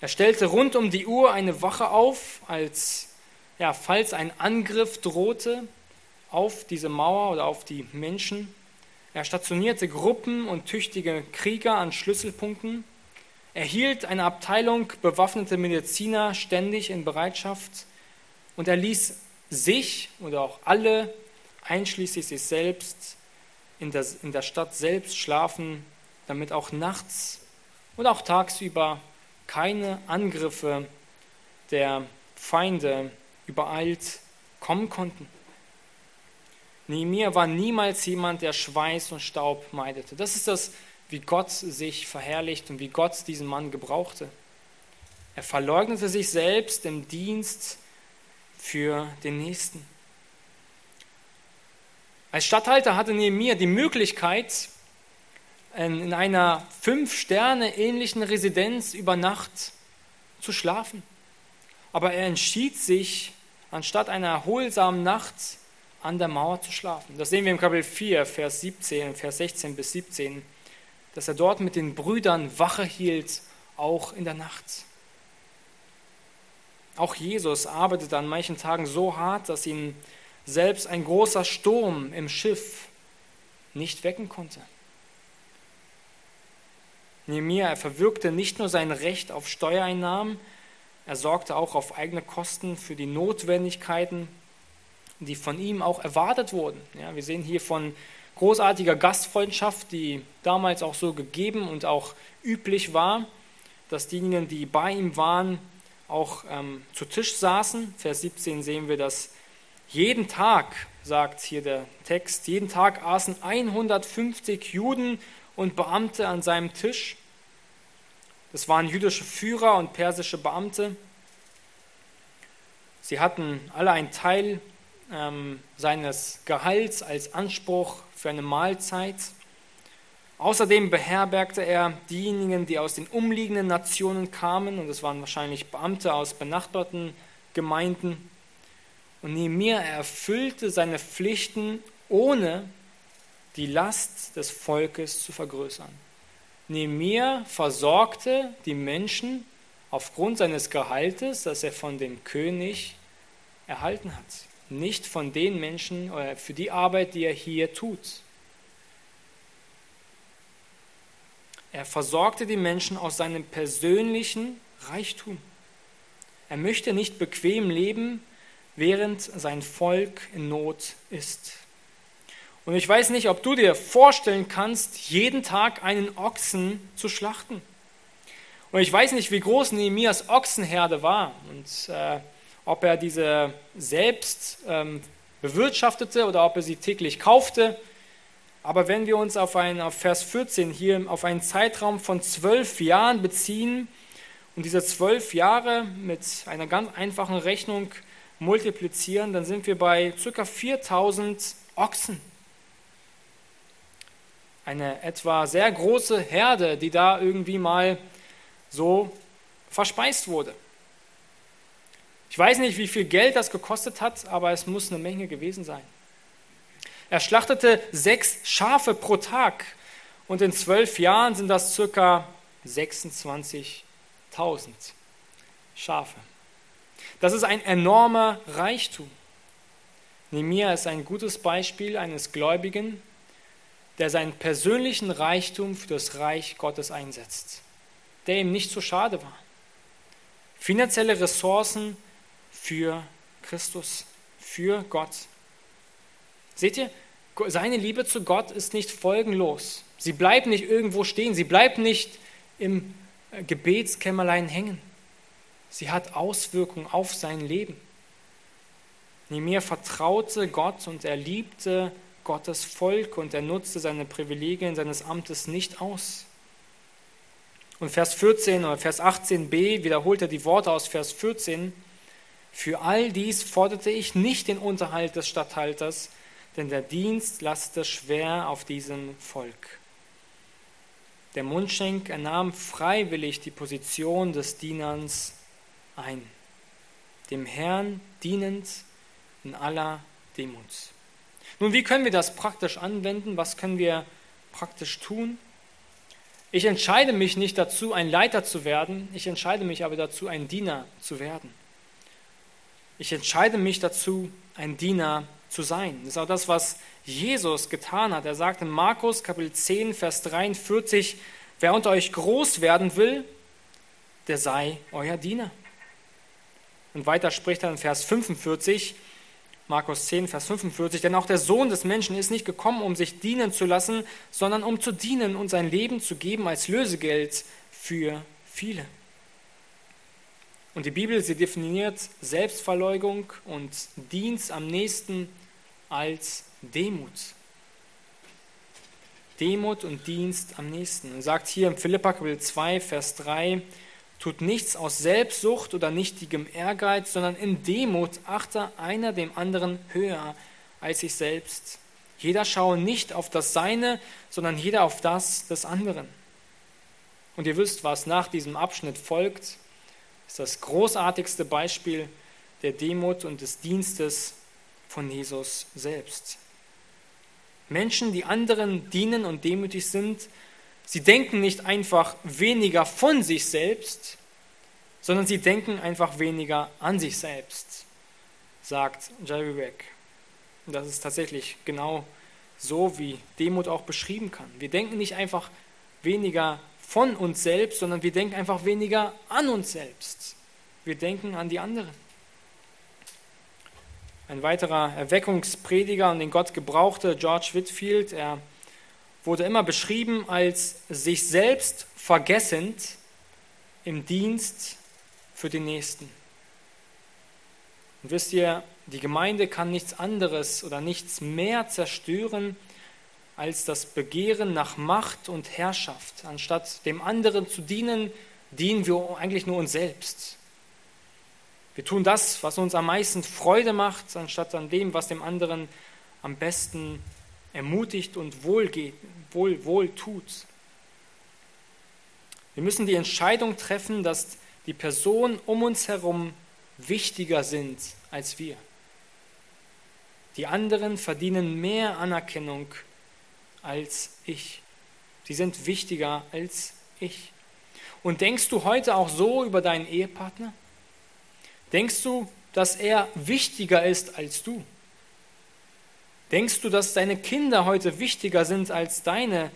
Er stellte rund um die Uhr eine Wache auf, als ja, falls ein Angriff drohte auf diese Mauer oder auf die Menschen. Er stationierte Gruppen und tüchtige Krieger an Schlüsselpunkten. Er hielt eine Abteilung bewaffnete Mediziner ständig in Bereitschaft und er ließ sich oder auch alle, einschließlich sich selbst, in der, in der Stadt selbst schlafen, damit auch nachts und auch tagsüber keine Angriffe der Feinde übereilt kommen konnten. Nehemiah war niemals jemand, der Schweiß und Staub meidete. Das ist das, wie Gott sich verherrlicht und wie Gott diesen Mann gebrauchte. Er verleugnete sich selbst im Dienst für den Nächsten. Als Statthalter hatte Nehemiah die Möglichkeit, in einer Fünf-Sterne-ähnlichen Residenz über Nacht zu schlafen. Aber er entschied sich, anstatt einer erholsamen Nacht an der Mauer zu schlafen. Das sehen wir im Kapitel 4, Vers 17, Vers 16 bis 17, dass er dort mit den Brüdern Wache hielt, auch in der Nacht. Auch Jesus arbeitete an manchen Tagen so hart, dass ihn selbst ein großer Sturm im Schiff nicht wecken konnte. Nehemiah, er verwirkte nicht nur sein Recht auf Steuereinnahmen, er sorgte auch auf eigene Kosten für die Notwendigkeiten, die von ihm auch erwartet wurden. Ja, wir sehen hier von großartiger Gastfreundschaft, die damals auch so gegeben und auch üblich war, dass diejenigen, die bei ihm waren, auch ähm, zu Tisch saßen. Vers 17 sehen wir, dass jeden Tag, sagt hier der Text, jeden Tag aßen 150 Juden und Beamte an seinem Tisch. Das waren jüdische Führer und persische Beamte. Sie hatten alle einen Teil ähm, seines Gehalts als Anspruch für eine Mahlzeit. Außerdem beherbergte er diejenigen, die aus den umliegenden Nationen kamen, und es waren wahrscheinlich Beamte aus benachbarten Gemeinden. Und Nehemiah erfüllte seine Pflichten, ohne die Last des Volkes zu vergrößern. Nehemiah versorgte die Menschen aufgrund seines Gehaltes, das er von dem König erhalten hat, nicht von den Menschen oder für die Arbeit, die er hier tut. Er versorgte die Menschen aus seinem persönlichen Reichtum. Er möchte nicht bequem leben, während sein Volk in Not ist. Und ich weiß nicht, ob du dir vorstellen kannst, jeden Tag einen Ochsen zu schlachten. Und ich weiß nicht, wie groß Nehemias Ochsenherde war und äh, ob er diese selbst ähm, bewirtschaftete oder ob er sie täglich kaufte. Aber wenn wir uns auf, ein, auf Vers 14 hier auf einen Zeitraum von zwölf Jahren beziehen und diese zwölf Jahre mit einer ganz einfachen Rechnung multiplizieren, dann sind wir bei ca. 4000 Ochsen eine etwa sehr große Herde, die da irgendwie mal so verspeist wurde. Ich weiß nicht, wie viel Geld das gekostet hat, aber es muss eine Menge gewesen sein. Er schlachtete sechs Schafe pro Tag und in zwölf Jahren sind das circa 26.000 Schafe. Das ist ein enormer Reichtum. Nemir ist ein gutes Beispiel eines Gläubigen, der seinen persönlichen Reichtum für das Reich Gottes einsetzt, der ihm nicht zu schade war. Finanzielle Ressourcen für Christus, für Gott. Seht ihr, seine Liebe zu Gott ist nicht folgenlos. Sie bleibt nicht irgendwo stehen, sie bleibt nicht im äh, Gebetskämmerlein hängen. Sie hat Auswirkungen auf sein Leben. Nehemiah vertraute Gott und er liebte Gottes Volk und er nutzte seine Privilegien seines Amtes nicht aus. Und Vers 14 oder Vers 18b wiederholt er die Worte aus Vers 14. Für all dies forderte ich nicht den Unterhalt des Statthalters, denn der Dienst lastete schwer auf diesem Volk. Der Mundschenk ernahm freiwillig die Position des Dieners ein, dem Herrn dienend in aller Demut. Nun, wie können wir das praktisch anwenden? Was können wir praktisch tun? Ich entscheide mich nicht dazu, ein Leiter zu werden, ich entscheide mich aber dazu, ein Diener zu werden. Ich entscheide mich dazu, ein Diener zu sein. Das ist auch das, was Jesus getan hat. Er sagt in Markus Kapitel 10, Vers 43, wer unter euch groß werden will, der sei euer Diener. Und weiter spricht er in Vers 45, Markus 10, Vers 45, denn auch der Sohn des Menschen ist nicht gekommen, um sich dienen zu lassen, sondern um zu dienen und sein Leben zu geben als Lösegeld für viele. Und die Bibel, sie definiert Selbstverleugung und Dienst am nächsten als Demut. Demut und Dienst am nächsten. Und sagt hier im Philippa Kapitel 2, Vers 3, tut nichts aus Selbstsucht oder nichtigem Ehrgeiz, sondern in Demut achte einer dem anderen höher als sich selbst. Jeder schaue nicht auf das Seine, sondern jeder auf das des anderen. Und ihr wisst, was nach diesem Abschnitt folgt ist das großartigste Beispiel der Demut und des Dienstes von Jesus selbst. Menschen, die anderen dienen und demütig sind, sie denken nicht einfach weniger von sich selbst, sondern sie denken einfach weniger an sich selbst, sagt Jerry Beck. Und das ist tatsächlich genau so, wie Demut auch beschrieben kann. Wir denken nicht einfach weniger von uns selbst, sondern wir denken einfach weniger an uns selbst. Wir denken an die anderen. Ein weiterer Erweckungsprediger, und den Gott gebrauchte, George Whitfield, er wurde immer beschrieben als sich selbst vergessend im Dienst für den Nächsten. Und wisst ihr, die Gemeinde kann nichts anderes oder nichts mehr zerstören als das Begehren nach Macht und Herrschaft. Anstatt dem anderen zu dienen, dienen wir eigentlich nur uns selbst. Wir tun das, was uns am meisten Freude macht, anstatt an dem, was dem anderen am besten ermutigt und wohl, geht, wohl, wohl tut. Wir müssen die Entscheidung treffen, dass die Personen um uns herum wichtiger sind als wir. Die anderen verdienen mehr Anerkennung als ich. Sie sind wichtiger als ich. Und denkst du heute auch so über deinen Ehepartner? Denkst du, dass er wichtiger ist als du? Denkst du, dass deine Kinder heute wichtiger sind als deine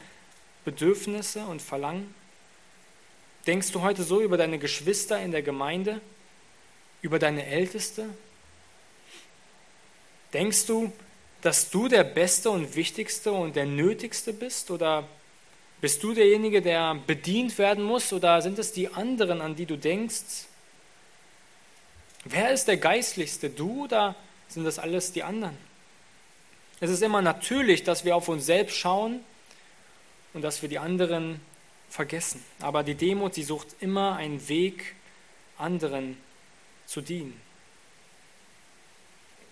Bedürfnisse und Verlangen? Denkst du heute so über deine Geschwister in der Gemeinde, über deine Älteste? Denkst du, dass du der Beste und Wichtigste und der Nötigste bist? Oder bist du derjenige, der bedient werden muss? Oder sind es die anderen, an die du denkst? Wer ist der Geistlichste? Du oder sind das alles die anderen? Es ist immer natürlich, dass wir auf uns selbst schauen und dass wir die anderen vergessen. Aber die Demut, sie sucht immer einen Weg, anderen zu dienen.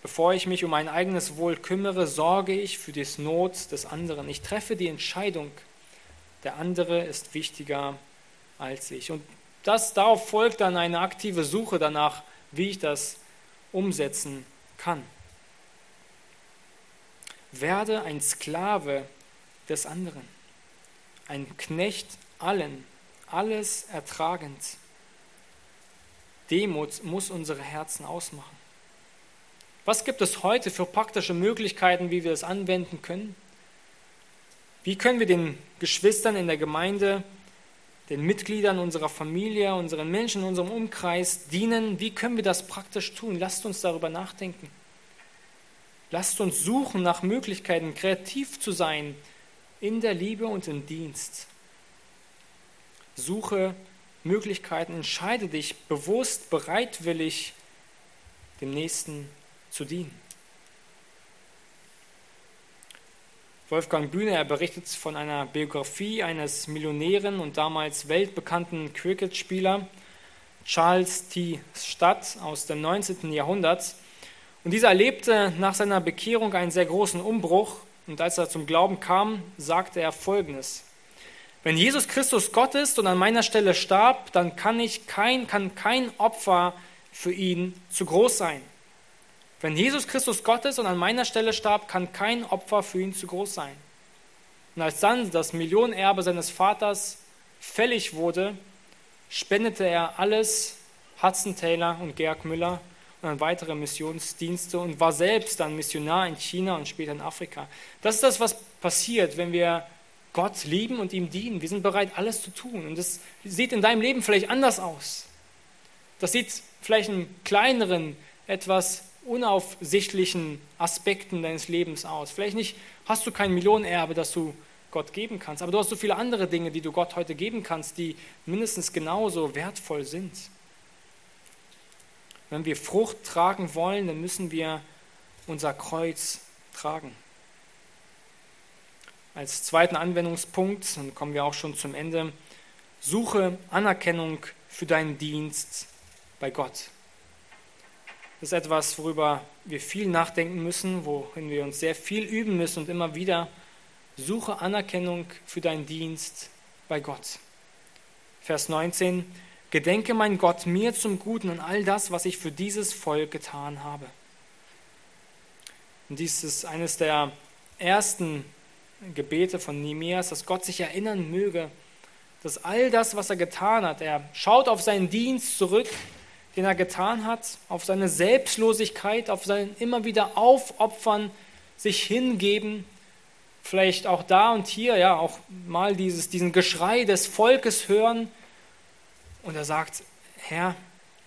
Bevor ich mich um mein eigenes Wohl kümmere, sorge ich für die Not des anderen. Ich treffe die Entscheidung, der andere ist wichtiger als ich. Und das, darauf folgt dann eine aktive Suche danach, wie ich das umsetzen kann. Werde ein Sklave des anderen, ein Knecht allen, alles ertragend. Demut muss unsere Herzen ausmachen. Was gibt es heute für praktische Möglichkeiten, wie wir es anwenden können? Wie können wir den Geschwistern in der Gemeinde, den Mitgliedern unserer Familie, unseren Menschen in unserem Umkreis dienen? Wie können wir das praktisch tun? Lasst uns darüber nachdenken. Lasst uns suchen nach Möglichkeiten, kreativ zu sein in der Liebe und im Dienst. Suche Möglichkeiten, entscheide dich bewusst, bereitwillig dem Nächsten zu dienen. Wolfgang Bühne, er berichtet von einer Biografie eines Millionären und damals weltbekannten Cricket-Spieler, Charles T. Stadt aus dem 19. Jahrhundert. Und dieser erlebte nach seiner Bekehrung einen sehr großen Umbruch. Und als er zum Glauben kam, sagte er Folgendes. Wenn Jesus Christus Gott ist und an meiner Stelle starb, dann kann, ich kein, kann kein Opfer für ihn zu groß sein. Wenn Jesus Christus Gott ist und an meiner Stelle starb, kann kein Opfer für ihn zu groß sein. Und als dann das Millionenerbe seines Vaters fällig wurde, spendete er alles Hudson Taylor und Georg Müller und an weitere Missionsdienste und war selbst dann Missionar in China und später in Afrika. Das ist das, was passiert, wenn wir Gott lieben und ihm dienen. Wir sind bereit, alles zu tun. Und das sieht in deinem Leben vielleicht anders aus. Das sieht vielleicht in kleineren, etwas unaufsichtlichen Aspekten deines Lebens aus. Vielleicht nicht, hast du kein Millionenerbe, das du Gott geben kannst, aber du hast so viele andere Dinge, die du Gott heute geben kannst, die mindestens genauso wertvoll sind. Wenn wir Frucht tragen wollen, dann müssen wir unser Kreuz tragen. Als zweiten Anwendungspunkt, dann kommen wir auch schon zum Ende, suche Anerkennung für deinen Dienst bei Gott. Ist etwas, worüber wir viel nachdenken müssen, worin wir uns sehr viel üben müssen und immer wieder suche Anerkennung für deinen Dienst bei Gott. Vers 19, Gedenke mein Gott mir zum Guten an all das, was ich für dieses Volk getan habe. Und dies ist eines der ersten Gebete von Nehemias, dass Gott sich erinnern möge, dass all das, was er getan hat, er schaut auf seinen Dienst zurück den er getan hat, auf seine Selbstlosigkeit, auf sein immer wieder Aufopfern, sich hingeben, vielleicht auch da und hier, ja, auch mal dieses, diesen Geschrei des Volkes hören. Und er sagt, Herr,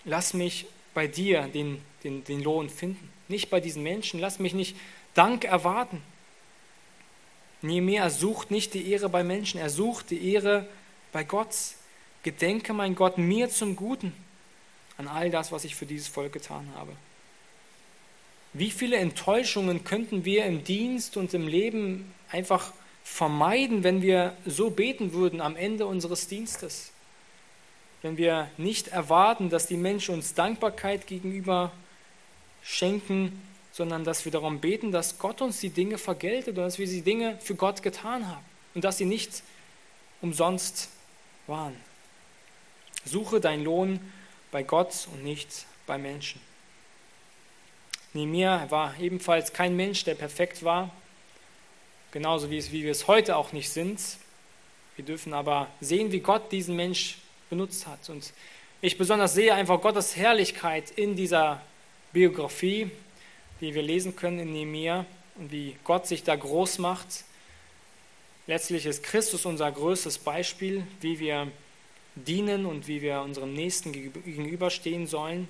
lass mich bei dir den, den, den Lohn finden, nicht bei diesen Menschen, lass mich nicht Dank erwarten. Nehemiah sucht nicht die Ehre bei Menschen, er sucht die Ehre bei Gott. Gedenke, mein Gott, mir zum Guten an all das, was ich für dieses Volk getan habe. Wie viele Enttäuschungen könnten wir im Dienst und im Leben einfach vermeiden, wenn wir so beten würden am Ende unseres Dienstes? Wenn wir nicht erwarten, dass die Menschen uns Dankbarkeit gegenüber schenken, sondern dass wir darum beten, dass Gott uns die Dinge vergeltet und dass wir die Dinge für Gott getan haben und dass sie nicht umsonst waren. Suche dein Lohn bei Gott und nicht bei Menschen. Nehemiah war ebenfalls kein Mensch, der perfekt war, genauso wie, es, wie wir es heute auch nicht sind. Wir dürfen aber sehen, wie Gott diesen Mensch benutzt hat. Und ich besonders sehe einfach Gottes Herrlichkeit in dieser Biografie, die wir lesen können in Nehemiah und wie Gott sich da groß macht. Letztlich ist Christus unser größtes Beispiel, wie wir dienen und wie wir unserem Nächsten gegenüberstehen sollen.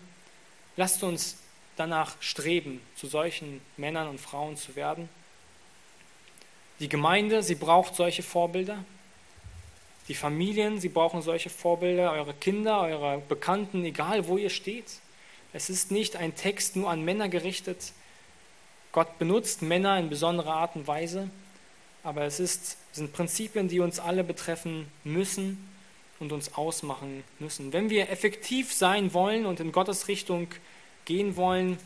Lasst uns danach streben, zu solchen Männern und Frauen zu werden. Die Gemeinde, sie braucht solche Vorbilder. Die Familien, sie brauchen solche Vorbilder. Eure Kinder, eure Bekannten, egal wo ihr steht. Es ist nicht ein Text nur an Männer gerichtet. Gott benutzt Männer in besonderer Art und Weise, aber es ist, sind Prinzipien, die uns alle betreffen müssen und uns ausmachen müssen. Wenn wir effektiv sein wollen und in Gottes Richtung gehen wollen,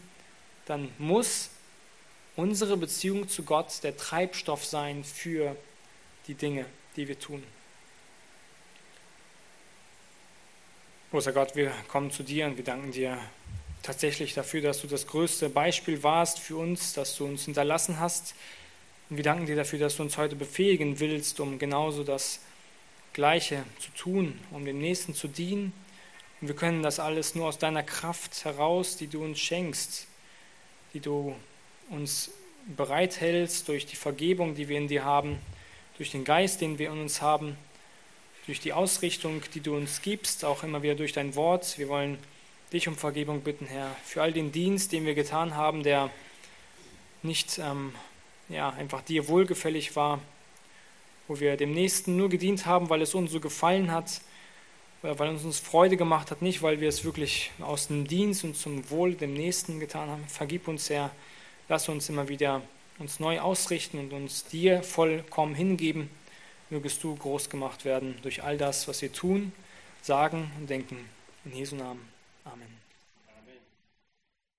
dann muss unsere Beziehung zu Gott der Treibstoff sein für die Dinge, die wir tun. Großer Gott, wir kommen zu dir und wir danken dir tatsächlich dafür, dass du das größte Beispiel warst für uns, dass du uns hinterlassen hast. Und wir danken dir dafür, dass du uns heute befähigen willst, um genauso das Gleiche zu tun, um dem Nächsten zu dienen. Und wir können das alles nur aus deiner Kraft heraus, die du uns schenkst, die du uns bereithältst durch die Vergebung, die wir in dir haben, durch den Geist, den wir in uns haben, durch die Ausrichtung, die du uns gibst, auch immer wieder durch dein Wort. Wir wollen dich um Vergebung bitten, Herr, für all den Dienst, den wir getan haben, der nicht ähm, ja, einfach dir wohlgefällig war, wo wir dem Nächsten nur gedient haben, weil es uns so gefallen hat, weil es uns Freude gemacht hat, nicht weil wir es wirklich aus dem Dienst und zum Wohl dem Nächsten getan haben. Vergib uns, Herr, lass uns immer wieder uns neu ausrichten und uns dir vollkommen hingeben. Mögest du groß gemacht werden durch all das, was wir tun, sagen und denken. In Jesu Namen. Amen.